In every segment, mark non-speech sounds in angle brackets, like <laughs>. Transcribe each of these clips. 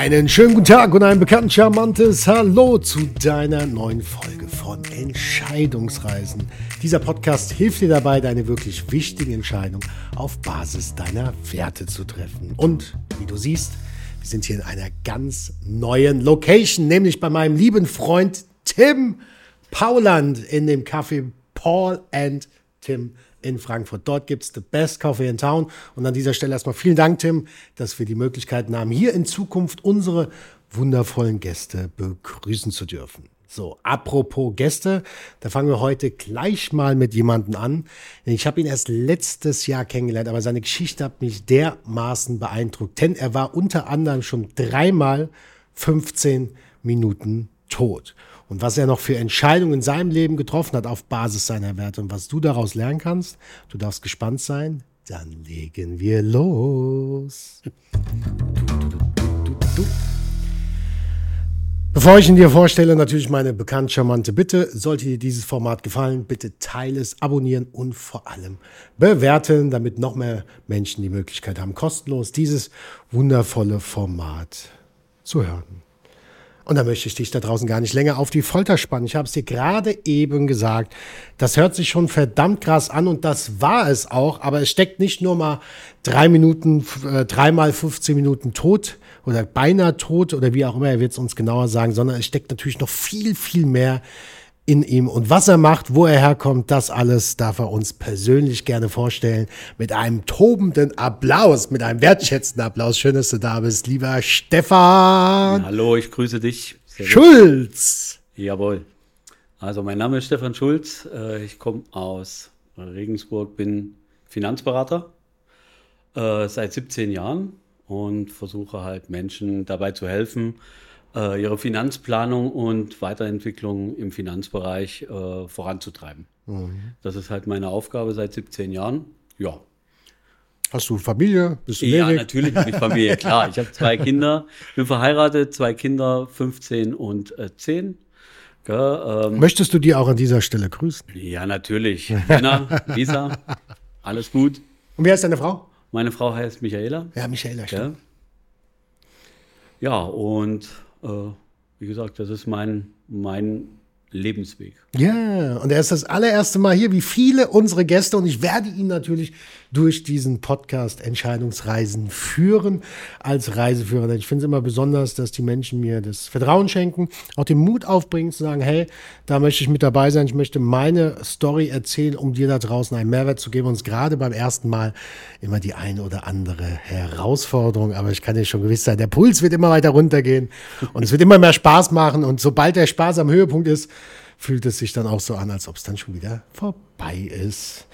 Einen schönen guten Tag und ein bekannt charmantes Hallo zu deiner neuen Folge von Entscheidungsreisen. Dieser Podcast hilft dir dabei, deine wirklich wichtigen Entscheidungen auf Basis deiner Werte zu treffen. Und wie du siehst, wir sind hier in einer ganz neuen Location, nämlich bei meinem lieben Freund Tim Pauland in dem Café Paul and Tim in Frankfurt. Dort gibt es the best coffee in town. Und an dieser Stelle erstmal vielen Dank, Tim, dass wir die Möglichkeiten haben, hier in Zukunft unsere wundervollen Gäste begrüßen zu dürfen. So, apropos Gäste, da fangen wir heute gleich mal mit jemandem an. Ich habe ihn erst letztes Jahr kennengelernt, aber seine Geschichte hat mich dermaßen beeindruckt, denn er war unter anderem schon dreimal 15 Minuten tot und was er noch für Entscheidungen in seinem Leben getroffen hat auf Basis seiner Werte und was du daraus lernen kannst. Du darfst gespannt sein. Dann legen wir los. Bevor ich ihn dir vorstelle, natürlich meine bekannt charmante Bitte. Sollte dir dieses Format gefallen, bitte teile es, abonnieren und vor allem bewerten, damit noch mehr Menschen die Möglichkeit haben, kostenlos dieses wundervolle Format zu hören. Und da möchte ich dich da draußen gar nicht länger auf die Folter spannen. Ich habe es dir gerade eben gesagt. Das hört sich schon verdammt krass an und das war es auch. Aber es steckt nicht nur mal drei Minuten, äh, dreimal 15 Minuten tot oder beinahe tot oder wie auch immer, er wird es uns genauer sagen, sondern es steckt natürlich noch viel, viel mehr in ihm. Und was er macht, wo er herkommt, das alles darf er uns persönlich gerne vorstellen. Mit einem tobenden Applaus, mit einem wertschätzenden Applaus. Schön, dass du da bist, lieber Stefan. Hallo, ich grüße dich. Schulz. Jawohl. Also mein Name ist Stefan Schulz. Äh, ich komme aus Regensburg, bin Finanzberater äh, seit 17 Jahren und versuche halt Menschen dabei zu helfen, äh, ihre Finanzplanung und Weiterentwicklung im Finanzbereich äh, voranzutreiben. Mhm. Das ist halt meine Aufgabe seit 17 Jahren. Ja. Hast du Familie? Bist du ja, ledig? natürlich habe ich Familie, klar. Ich habe zwei Kinder, bin verheiratet, zwei Kinder, 15 und äh, 10. Ja, ähm, Möchtest du die auch an dieser Stelle grüßen? Ja, natürlich. Lena, Lisa, alles gut. Und wer ist deine Frau? Meine Frau heißt Michaela. Ja, Michaela, stimmt. Ja, ja und äh, wie gesagt, das ist mein, mein Lebensweg. Ja, und er ist das allererste Mal hier, wie viele unsere Gäste. Und ich werde ihn natürlich durch diesen Podcast Entscheidungsreisen führen als Reiseführer. Ich finde es immer besonders, dass die Menschen mir das Vertrauen schenken, auch den Mut aufbringen zu sagen, hey, da möchte ich mit dabei sein. Ich möchte meine Story erzählen, um dir da draußen einen Mehrwert zu geben. Und gerade beim ersten Mal immer die eine oder andere Herausforderung. Aber ich kann dir schon gewiss sein, der Puls wird immer weiter runtergehen und es wird immer mehr Spaß machen. Und sobald der Spaß am Höhepunkt ist, fühlt es sich dann auch so an, als ob es dann schon wieder vorbei ist.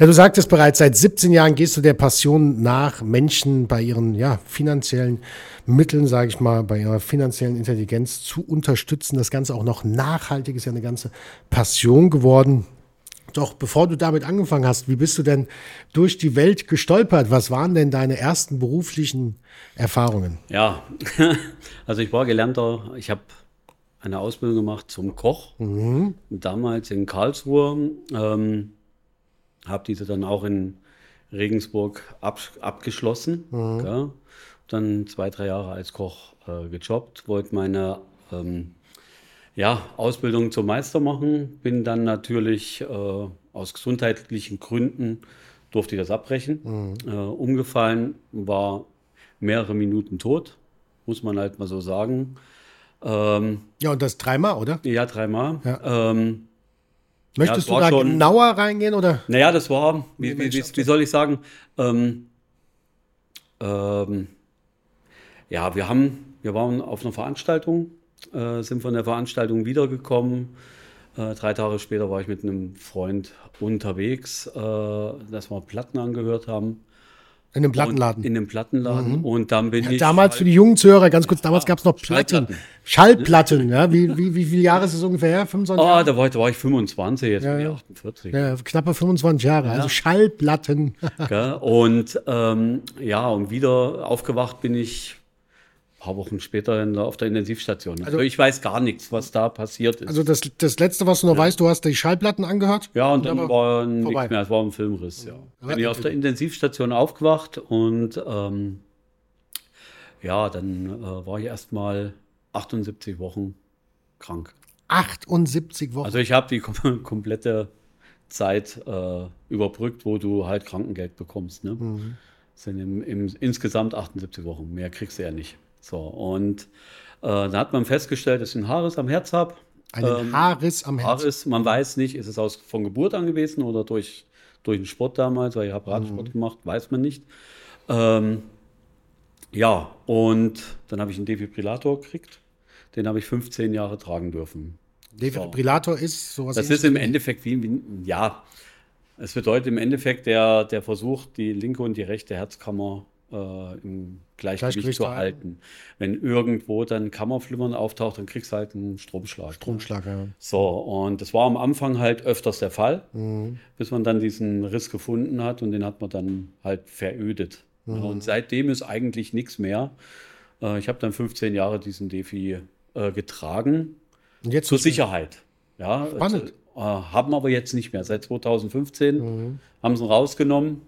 Ja, du sagtest bereits, seit 17 Jahren gehst du der Passion nach, Menschen bei ihren ja, finanziellen Mitteln, sage ich mal, bei ihrer finanziellen Intelligenz zu unterstützen. Das Ganze auch noch nachhaltig ist ja eine ganze Passion geworden. Doch bevor du damit angefangen hast, wie bist du denn durch die Welt gestolpert? Was waren denn deine ersten beruflichen Erfahrungen? Ja, <laughs> also ich war gelernter, ich habe eine Ausbildung gemacht zum Koch, mhm. damals in Karlsruhe. Ähm, habe diese dann auch in Regensburg ab, abgeschlossen. Mhm. Ja. Dann zwei, drei Jahre als Koch äh, gejobbt, wollte meine ähm, ja, Ausbildung zum Meister machen, bin dann natürlich äh, aus gesundheitlichen Gründen durfte ich das abbrechen. Mhm. Äh, umgefallen, war mehrere Minuten tot, muss man halt mal so sagen. Ähm, ja, und das dreimal, oder? Ja, dreimal. Ja. Ähm, Möchtest ja, du da schon, genauer reingehen, oder? Naja, das war, wie, wie, wie, wie soll ich sagen, ähm, ähm, ja, wir haben, wir waren auf einer Veranstaltung, äh, sind von der Veranstaltung wiedergekommen. Äh, drei Tage später war ich mit einem Freund unterwegs, äh, dass wir Platten angehört haben. In einem Plattenladen. in einem Plattenladen. Mhm. Und dann bin ja, ich. Damals für die jungen Zuhörer, ganz kurz, damals ja, gab es noch Platten. Schallplatten. Ja. Wie, wie, wie viele Jahre ist es ungefähr her? 25 Jahre? da war, da war ich 25, jetzt ja, bin ich 48. Ja, knappe 25 Jahre, also Schallplatten. <laughs> und ähm, ja, und wieder aufgewacht bin ich paar Wochen später der, auf der Intensivstation. Also, ich weiß gar nichts, was da passiert ist. Also das, das Letzte, was du noch ja. weißt, du hast die Schallplatten angehört? Ja, und dann war nichts mehr. Es war ein Filmriss, ja. ja. Bin ich auf der Intensivstation aufgewacht und ähm, ja, dann äh, war ich erst mal 78 Wochen krank. 78 Wochen? Also ich habe die kom <laughs> komplette Zeit äh, überbrückt, wo du halt Krankengeld bekommst. Ne? Mhm. Das sind im, im, insgesamt 78 Wochen. Mehr kriegst du ja nicht. So, und äh, da hat man festgestellt, dass ich einen Haarriss am Herz habe. Einen ähm, Haarriss am Herz? Haarriss, man weiß nicht, ist es aus, von Geburt an gewesen oder durch, durch den Sport damals, weil ich habe Radsport mhm. gemacht, weiß man nicht. Ähm, ja, und dann habe ich einen Defibrillator gekriegt. Den habe ich 15 Jahre tragen dürfen. Defibrillator so. ist sowas. Das ist im Endeffekt wie, wie ja, es bedeutet im Endeffekt der, der Versuch, die linke und die rechte Herzkammer äh, im Gleichgewicht, Gleichgewicht zu halten. Wenn irgendwo dann Kammerflimmern auftaucht, dann kriegst du halt einen Stromschlag. Stromschlag, ja. So, und das war am Anfang halt öfters der Fall, mhm. bis man dann diesen Riss gefunden hat und den hat man dann halt verödet. Mhm. Und seitdem ist eigentlich nichts mehr. Äh, ich habe dann 15 Jahre diesen Defi äh, getragen. Und jetzt zur Sicherheit. Ja, Spannend. Äh, haben aber jetzt nicht mehr. Seit 2015 mhm. haben sie ihn rausgenommen.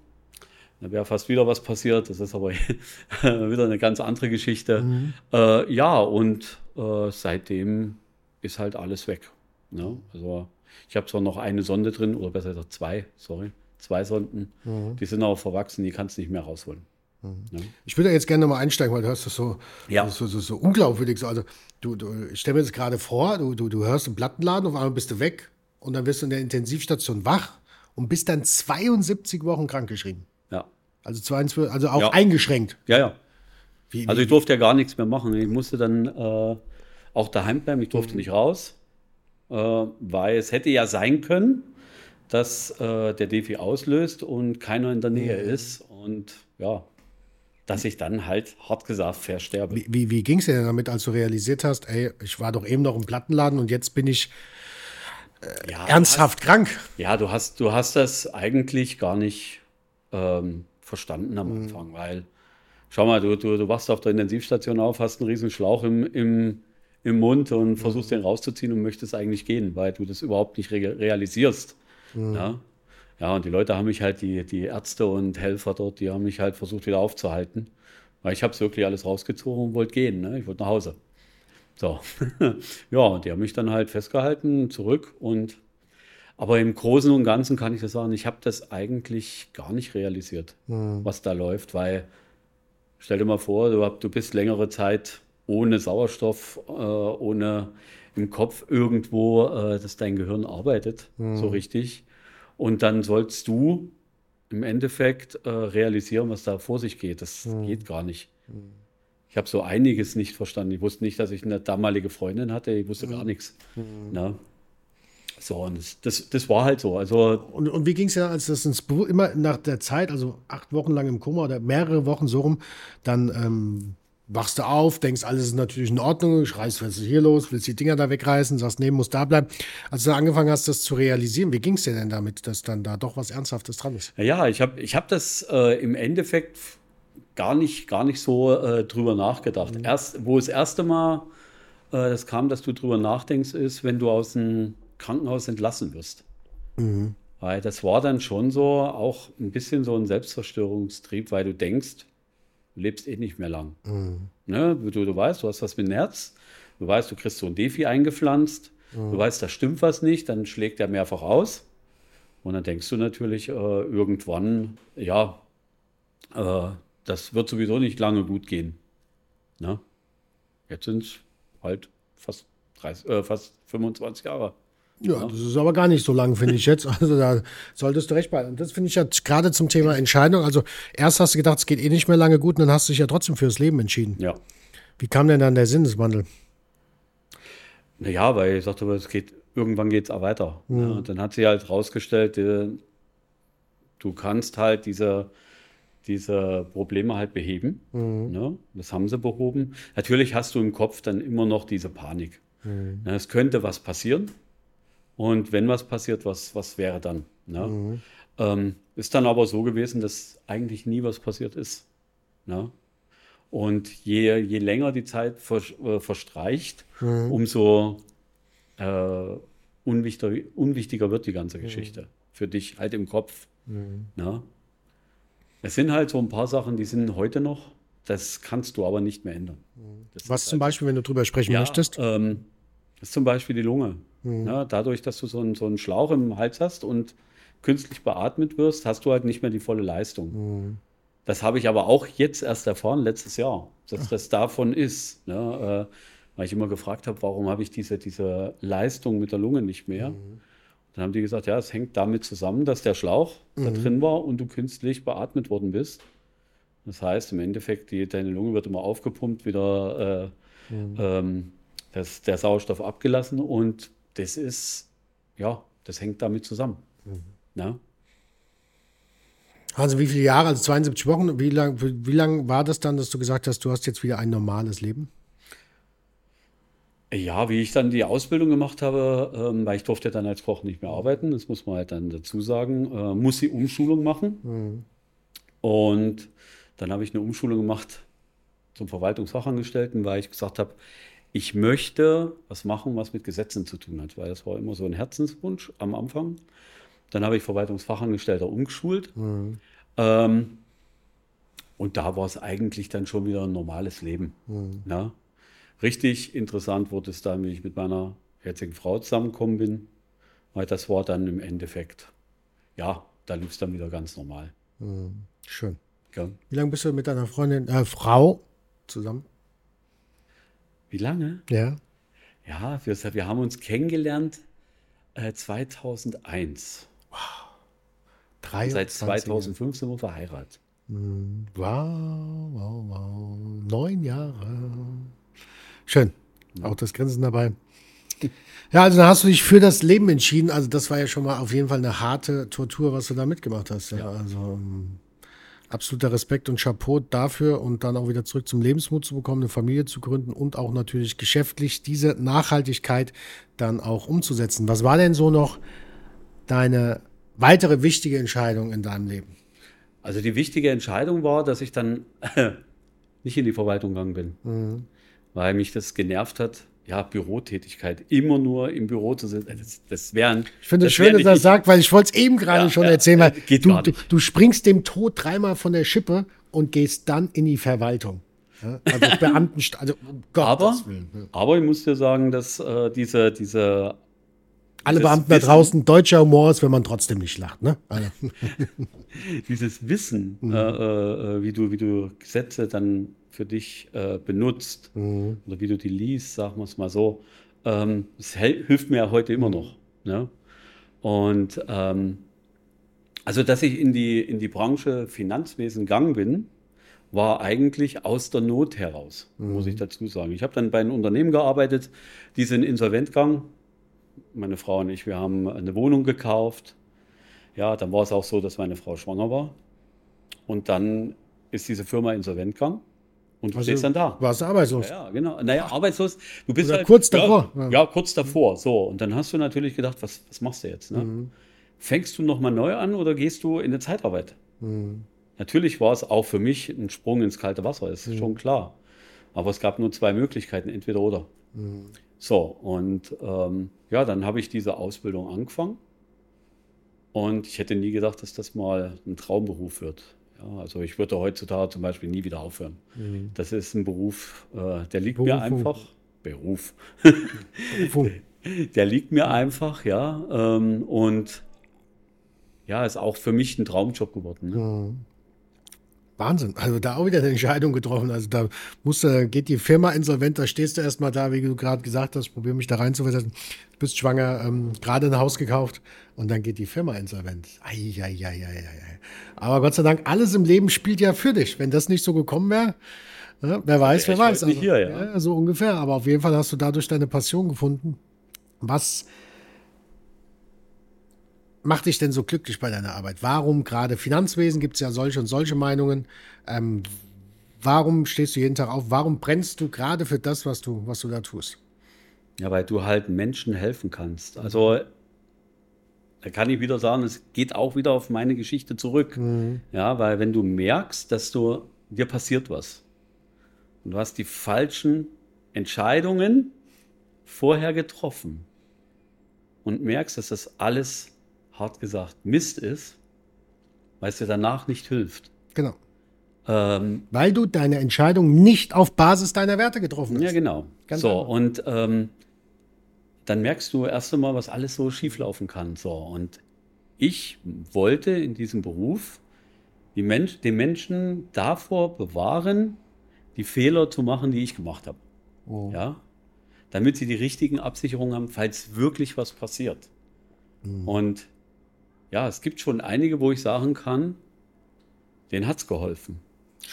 Da wäre fast wieder was passiert. Das ist aber <laughs> wieder eine ganz andere Geschichte. Mhm. Äh, ja, und äh, seitdem ist halt alles weg. Ne? Also ich habe zwar noch eine Sonde drin, oder besser gesagt zwei, sorry, zwei Sonden. Mhm. Die sind aber verwachsen, die kannst du nicht mehr rausholen. Mhm. Ja. Ich würde jetzt gerne mal einsteigen, weil du hörst das so, ja. so, so, so unglaubwürdig. Also, du, du, ich stelle mir das gerade vor, du, du, du hörst einen Plattenladen, auf einmal bist du weg und dann wirst du in der Intensivstation wach und bist dann 72 Wochen krankgeschrieben. Also, 22, also auch ja. eingeschränkt. Ja, ja. Wie, also, ich durfte ja gar nichts mehr machen. Ich musste dann äh, auch daheim bleiben, ich durfte mhm. nicht raus, äh, weil es hätte ja sein können, dass äh, der Defi auslöst und keiner in der Nähe mhm. ist. Und ja, dass ich dann halt hart gesagt versterbe. Wie, wie, wie ging es dir denn damit, als du realisiert hast, ey, ich war doch eben noch im Plattenladen und jetzt bin ich äh, ja, ernsthaft hast, krank? Ja, du hast, du hast das eigentlich gar nicht ähm, verstanden am mhm. Anfang, weil, schau mal, du, du, du wachst auf der Intensivstation auf, hast einen riesen Schlauch im, im, im Mund und mhm. versuchst den rauszuziehen und möchtest eigentlich gehen, weil du das überhaupt nicht re realisierst. Mhm. Ja? Ja, und die Leute haben mich halt, die, die Ärzte und Helfer dort, die haben mich halt versucht wieder aufzuhalten. Weil ich habe wirklich alles rausgezogen und wollte gehen. Ne? Ich wollte nach Hause. So. <laughs> ja, und die haben mich dann halt festgehalten, zurück und aber im Großen und Ganzen kann ich das sagen, ich habe das eigentlich gar nicht realisiert, mhm. was da läuft, weil stell dir mal vor, du, du bist längere Zeit ohne Sauerstoff, äh, ohne im Kopf irgendwo, äh, dass dein Gehirn arbeitet, mhm. so richtig. Und dann sollst du im Endeffekt äh, realisieren, was da vor sich geht. Das mhm. geht gar nicht. Mhm. Ich habe so einiges nicht verstanden. Ich wusste nicht, dass ich eine damalige Freundin hatte. Ich wusste gar nichts. Na? So, und das, das, war halt so. Also, und, und wie ging es ja, als das ins Büro, immer nach der Zeit, also acht Wochen lang im Koma oder mehrere Wochen so rum, dann ähm, wachst du auf, denkst, alles ist natürlich in Ordnung, schreist, was ist hier los, willst die Dinger da wegreißen, sagst, nee, muss da bleiben. Als du angefangen hast, das zu realisieren, wie ging es dir denn damit, dass dann da doch was Ernsthaftes dran ist? Ja, ich habe ich hab das äh, im Endeffekt gar nicht, gar nicht so äh, drüber nachgedacht. Mhm. Erst, wo das erste Mal äh, das kam, dass du drüber nachdenkst, ist, wenn du aus dem Krankenhaus entlassen wirst. Mhm. Weil das war dann schon so auch ein bisschen so ein Selbstzerstörungstrieb, weil du denkst, du lebst eh nicht mehr lang. Mhm. Ne? Du, du weißt, du hast was mit dem Herz, du weißt, du kriegst so ein Defi eingepflanzt, mhm. du weißt, da stimmt was nicht, dann schlägt er mehrfach aus. Und dann denkst du natürlich äh, irgendwann, ja, äh, das wird sowieso nicht lange gut gehen. Ne? Jetzt sind es halt fast, 30, äh, fast 25 Jahre. Ja, das ist aber gar nicht so lang, finde ich jetzt. <laughs> Also da solltest du recht behalten. Und das finde ich ja gerade zum Thema Entscheidung. Also erst hast du gedacht, es geht eh nicht mehr lange gut, und dann hast du dich ja trotzdem fürs Leben entschieden. Ja. Wie kam denn dann der Sinneswandel? Naja, weil ich sagte, es geht, irgendwann geht es auch weiter. Mhm. Ja, und dann hat sie halt rausgestellt, du kannst halt diese, diese Probleme halt beheben. Mhm. Ne? Das haben sie behoben. Natürlich hast du im Kopf dann immer noch diese Panik. Mhm. Es könnte was passieren. Und wenn was passiert, was, was wäre dann? Ne? Mhm. Ähm, ist dann aber so gewesen, dass eigentlich nie was passiert ist. Ne? Und je, je länger die Zeit ver, äh, verstreicht, mhm. umso äh, unwichtiger, unwichtiger, wird die ganze mhm. Geschichte mhm. für dich halt im Kopf. Mhm. Ne? Es sind halt so ein paar Sachen, die sind heute noch Das kannst du aber nicht mehr ändern. Das Was zum halt- Beispiel, wenn du drüber sprechen ja, möchtest? Ähm, das ist zum Beispiel die Lunge. Mhm. Ja, dadurch, dass du so einen, so einen Schlauch im Hals hast und künstlich beatmet wirst, hast du halt nicht mehr die volle Leistung. Mhm. Das habe ich aber auch jetzt erst erfahren, letztes Jahr, dass das davon ist. Ne? Äh, weil ich immer gefragt habe, warum habe ich diese, diese Leistung mit der Lunge nicht mehr? Mhm. Dann haben die gesagt, ja, es hängt damit zusammen, dass der Schlauch da Mhm. drin war und du künstlich beatmet worden bist. Das heißt, im Endeffekt, die, deine Lunge wird immer aufgepumpt, wieder äh, Mhm. ähm, das, der Sauerstoff abgelassen und das ist, ja, das hängt damit zusammen. Mhm. Ja? Also wie viele Jahre, also 72 Wochen, wie lang, wie lang war das dann, dass du gesagt hast, du hast jetzt wieder ein normales Leben? Ja, wie ich dann die Ausbildung gemacht habe, ähm, weil ich durfte dann als Koch nicht mehr arbeiten, das muss man halt dann dazu sagen, äh, muss ich Umschulung machen. Und dann habe ich eine Umschulung gemacht zum Verwaltungsfachangestellten, weil ich gesagt habe, ich möchte was machen, was mit Gesetzen zu tun hat, weil das war immer so ein Herzenswunsch am Anfang. Dann habe ich Verwaltungsfachangestellter umgeschult. Ähm, und da war es eigentlich dann schon wieder ein normales Leben. Ja. Richtig interessant wurde es dann, wie ich mit meiner jetzigen Frau zusammengekommen bin, weil das war dann im Endeffekt, ja, da lief es dann wieder ganz normal. Schön. Ja. Wie lange bist du mit deiner Freundin, äh, Frau zusammen? Wie lange? Ja. Ja, wir, wir haben uns kennengelernt äh, 2001. 23 Seit 2005 sind wir verheiratet. Wow, wow, wow. Neun Jahre. Schön. Auch das Grinsen dabei. Ja, also da hast du dich für das Leben entschieden. Also das war ja schon mal auf jeden Fall eine harte Tortur, was du da mitgemacht hast. Ja, also ähm, absoluter Respekt und Chapeau dafür und dann auch wieder zurück zum Lebensmut zu bekommen, eine Familie zu gründen und auch natürlich geschäftlich diese Nachhaltigkeit dann auch umzusetzen. Was war denn so noch deine weitere wichtige Entscheidung in deinem Leben? Also die wichtige Entscheidung war, dass ich dann <laughs> nicht in die Verwaltung gegangen bin, weil mich das genervt hat. Ja, Bürotätigkeit, immer nur im Büro zu sitzen. Das, das wären. Ich finde es das schön, dass er sagt, weil ich wollte es eben gerade Ja, schon ja, erzählen, weil äh, geht du, du, du springst dem Tod dreimal von der Schippe und gehst dann in die Verwaltung. Ja, also <laughs> Beamten, also um Aber, ja. aber ich muss dir sagen, dass äh, diese, diese Alle Beamten da draußen, deutscher Humor ist, wenn man trotzdem nicht lacht. Ne? Also, <laughs> dieses Wissen, äh, äh, wie, du, wie du Gesetze dann für dich äh, benutzt oder wie du die liest, sagen wir es mal so, ähm, das hilft mir ja heute immer noch. Ne? Und ähm, also, dass ich in die, in die Branche Finanzwesen gegangen bin, war eigentlich aus der Not heraus, muss ich dazu sagen. Ich habe dann bei einem Unternehmen gearbeitet, die sind insolvent gegangen. Meine Frau und ich, wir haben eine Wohnung gekauft. Ja, dann war es auch so, dass meine Frau schwanger war. Und dann ist diese Firma insolvent gegangen. Und du Also stehst dann da. warst du arbeitslos. Ja, genau. Naja, arbeitslos. Du bist Oder halt, kurz davor. Ja, Ja. kurz davor. So. Und dann hast du natürlich gedacht, was, was machst du jetzt? Ne? Mhm. Fängst du nochmal neu an oder gehst du in eine Zeitarbeit? Mhm. Natürlich war es auch für mich ein Sprung ins kalte Wasser, ist Mhm. schon klar. Aber es gab nur zwei Möglichkeiten, entweder oder. Mhm. So, und ähm, ja, dann habe ich diese Ausbildung angefangen. Und ich hätte nie gedacht, dass das mal ein Traumberuf wird. Ja, also ich würde heutzutage zum Beispiel nie wieder aufhören. Das ist ein Beruf, äh, der liegt mir Mhm. Berufung. einfach. Beruf. <laughs> Der liegt mir einfach, ja. Ähm, und ja, ist auch für mich ein Traumjob geworden. Ne? Wahnsinn. Also da auch wieder eine Entscheidung getroffen. Also da musst du, geht die Firma insolvent, da stehst du erstmal da, wie du gerade gesagt hast, probier mich da reinzuversetzen. Du bist schwanger, ähm, gerade ein Haus gekauft und dann geht die Firma insolvent. Eieieiei. Aber Gott sei Dank, alles im Leben spielt ja für dich. Wenn das nicht so gekommen wäre, ja, wer weiß, wer weiß. nicht hier, ja. So ungefähr. Aber auf jeden Fall hast du dadurch deine Passion gefunden. Was macht dich denn so glücklich bei deiner Arbeit? Warum gerade Finanzwesen? Gibt es ja solche und solche Meinungen. Ähm, warum stehst du jeden Tag auf? Warum brennst du gerade für das, was du, was du da tust? Ja, weil du halt Menschen helfen kannst. Also da kann ich wieder sagen, es geht auch wieder auf meine Geschichte zurück. Ja, weil wenn du merkst, dass du dir passiert was und du hast die falschen Entscheidungen vorher getroffen und merkst, dass das alles hart gesagt Mist ist, weil es dir danach nicht hilft. Genau. Ähm, Weil du deine Entscheidung nicht auf Basis deiner Werte getroffen hast. Ja, genau. Ganz so, einfach. und ähm, dann merkst du erst einmal, was alles so schieflaufen kann. So, und ich wollte in diesem Beruf die Mensch, den Menschen davor bewahren, die Fehler zu machen, die ich gemacht habe. Oh. Ja? Damit sie die richtigen Absicherungen haben, falls wirklich was passiert. Mhm. Und ja, es gibt schon einige, wo ich sagen kann, denen hat es geholfen.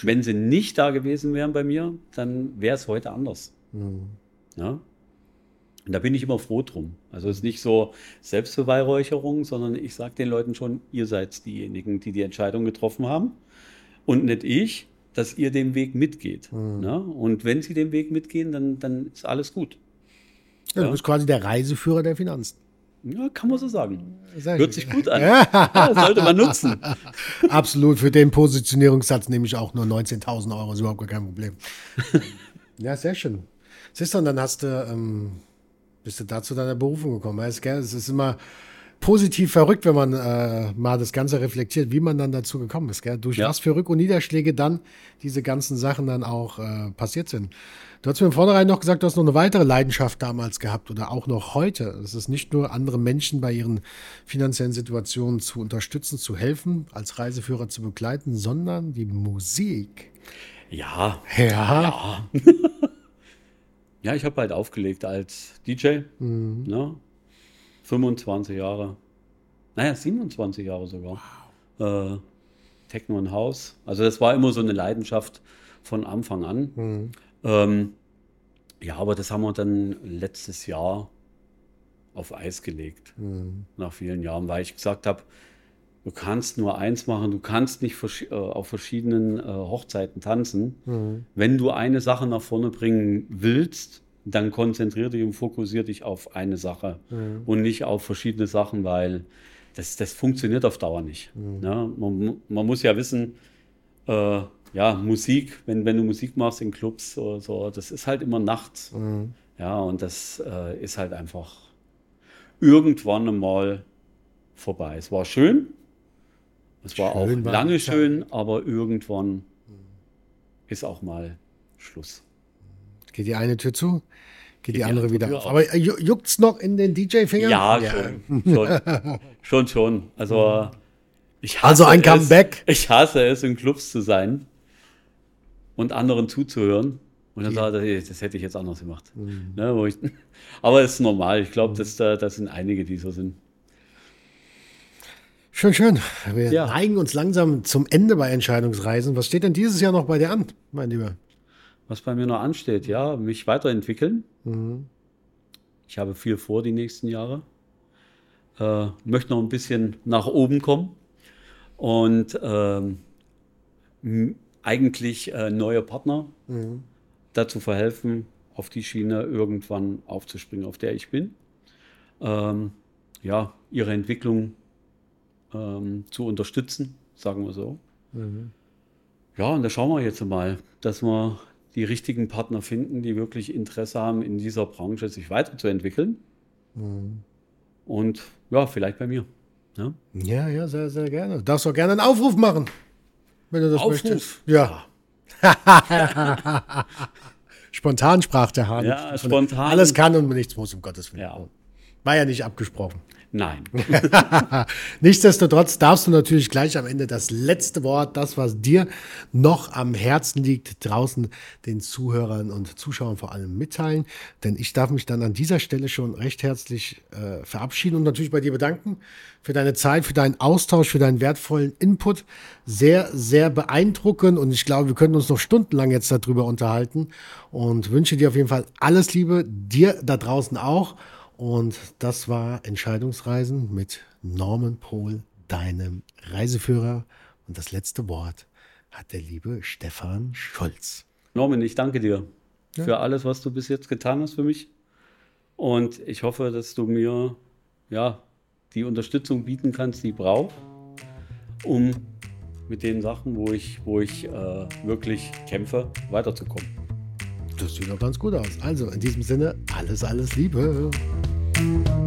Wenn sie nicht da gewesen wären bei mir, dann wäre es heute anders. Mhm. Ja? Und da bin ich immer froh drum. Also es ist nicht so Selbstbeweihräucherung, sondern ich sage den Leuten schon, ihr seid diejenigen, die die Entscheidung getroffen haben und nicht ich, dass ihr den Weg mitgeht. Mhm. Ne? Und wenn sie den Weg mitgehen, dann, dann ist alles gut. Ja, du bist quasi der Reiseführer der Finanzen. Ja, kann man so sagen. Hört sich gut an. <laughs> ja, sollte man nutzen. <laughs> Absolut. Für den Positionierungssatz nehme ich auch nur 19.000 Euro. Ist überhaupt gar kein Problem. <laughs> ja, sehr schön. Siehst du, und dann hast du, ähm, bist du da zu deiner Berufung gekommen. Es ist immer positiv verrückt, wenn man äh, mal das Ganze reflektiert, wie man dann dazu gekommen ist. Gell? Durch ja. was für Rück- und Niederschläge dann diese ganzen Sachen dann auch äh, passiert sind. Du hast mir im Vornherein noch gesagt, du hast noch eine weitere Leidenschaft damals gehabt oder auch noch heute. Es ist nicht nur andere Menschen bei ihren finanziellen Situationen zu unterstützen, zu helfen, als Reiseführer zu begleiten, sondern die Musik. Ja. Ja. Ja, <laughs> ja ich habe halt aufgelegt als DJ. Mhm. Ne? 25 Jahre. Naja, 27 Jahre sogar. Wow. Äh, Techno und House. Also das war immer so eine Leidenschaft von Anfang an. Mhm. Ähm, ja, aber das haben wir dann letztes Jahr auf Eis gelegt. Mhm. Nach vielen Jahren, weil ich gesagt habe, du kannst nur eins machen, du kannst nicht äh, auf verschiedenen äh, Hochzeiten tanzen. Mhm. Wenn du eine Sache nach vorne bringen willst, dann konzentrier dich und fokussier dich auf eine Sache mhm. und nicht auf verschiedene Sachen, weil das, das funktioniert auf Dauer nicht. Mhm. Ja, man, man, muss ja wissen, äh, ja, Musik, wenn, wenn du Musik machst in Clubs oder so, das ist halt immer nachts. Mhm. Ja, und das äh, ist halt einfach irgendwann einmal vorbei. Es war schön, es war auch war lange schön, aber irgendwann ist auch mal Schluss. Geht die eine Tür zu, geht, die, die andere wieder auf. Aber juckt es noch in den DJ-Fingern? Ja, ja, Schon, schon. <laughs> schon, schon. Also, ich also ein Comeback. Es, ich hasse es, in Clubs zu sein und anderen zuzuhören. Und dann sagt er, das hätte ich jetzt anders gemacht. Mhm. Ne, ich, <laughs> aber es ist normal. Ich glaube, mhm. das, das sind einige, die so sind. Schön, schön. Wir ja. neigen uns langsam zum Ende bei Entscheidungsreisen. Was steht denn dieses Jahr noch bei dir an, mein Lieber? Was bei mir noch ansteht, ja, mich weiterentwickeln. Mhm. Ich habe viel vor die nächsten Jahre. Äh, möchte noch ein bisschen nach oben kommen. Und ähm, eigentlich äh, neue Partner mhm. dazu verhelfen, auf die Schiene irgendwann aufzuspringen, auf der ich bin. Ähm, ja, ihre Entwicklung ähm, zu unterstützen, sagen wir so. Mhm. Ja, und da schauen wir jetzt mal, dass wir die richtigen Partner finden, die wirklich Interesse haben, in dieser Branche sich weiterzuentwickeln. Mhm. Und ja, vielleicht bei mir. Ja, ja, ja sehr, sehr gerne. Du darfst auch gerne einen Aufruf machen. Wenn du das Aufruf. möchtest. Ja. <laughs> spontan sprach der Hahn. Ja, spontan. Alles kann und nichts muss, um Gottes Willen. Ja. War ja nicht abgesprochen. Nein. <laughs> Nichtsdestotrotz darfst du natürlich gleich am Ende das letzte Wort, das, was dir noch am Herzen liegt, draußen den Zuhörern und Zuschauern vor allem mitteilen. Denn ich darf mich dann an dieser Stelle schon recht herzlich äh, verabschieden und natürlich bei dir bedanken für deine Zeit, für deinen Austausch, für deinen wertvollen Input. Sehr, sehr beeindruckend und ich glaube, wir können uns noch stundenlang jetzt darüber unterhalten und wünsche dir auf jeden Fall alles Liebe, dir da draußen auch. Und das war Entscheidungsreisen mit Norman Pohl, deinem Reiseführer. Und das letzte Wort hat der liebe Stefan Scholz. Norman, ich danke dir ja. für alles, was du bis jetzt getan hast für mich. Und ich hoffe, dass du mir ja, die Unterstützung bieten kannst, die ich brauche, um mit den Sachen, wo ich, wo ich äh, wirklich kämpfe, weiterzukommen. Das sieht doch ganz gut aus. Also in diesem Sinne, alles, alles Liebe. you